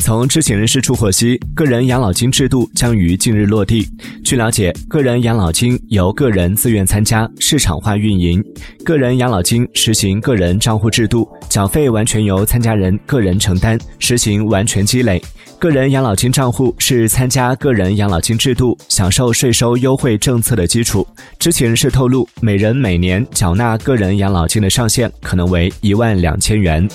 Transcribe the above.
从知情人士处获悉个人养老金制度将于近日落地。据了解个人养老金由个人自愿参加市场化运营个人养老金实行个人账户制度缴费完全由参加人个人承担实行完全积累。个人养老金账户是参加个人养老金制度享受税收优惠政策的基础知情人士透露每人每年缴纳个人养老金的上限可能为一万两千元。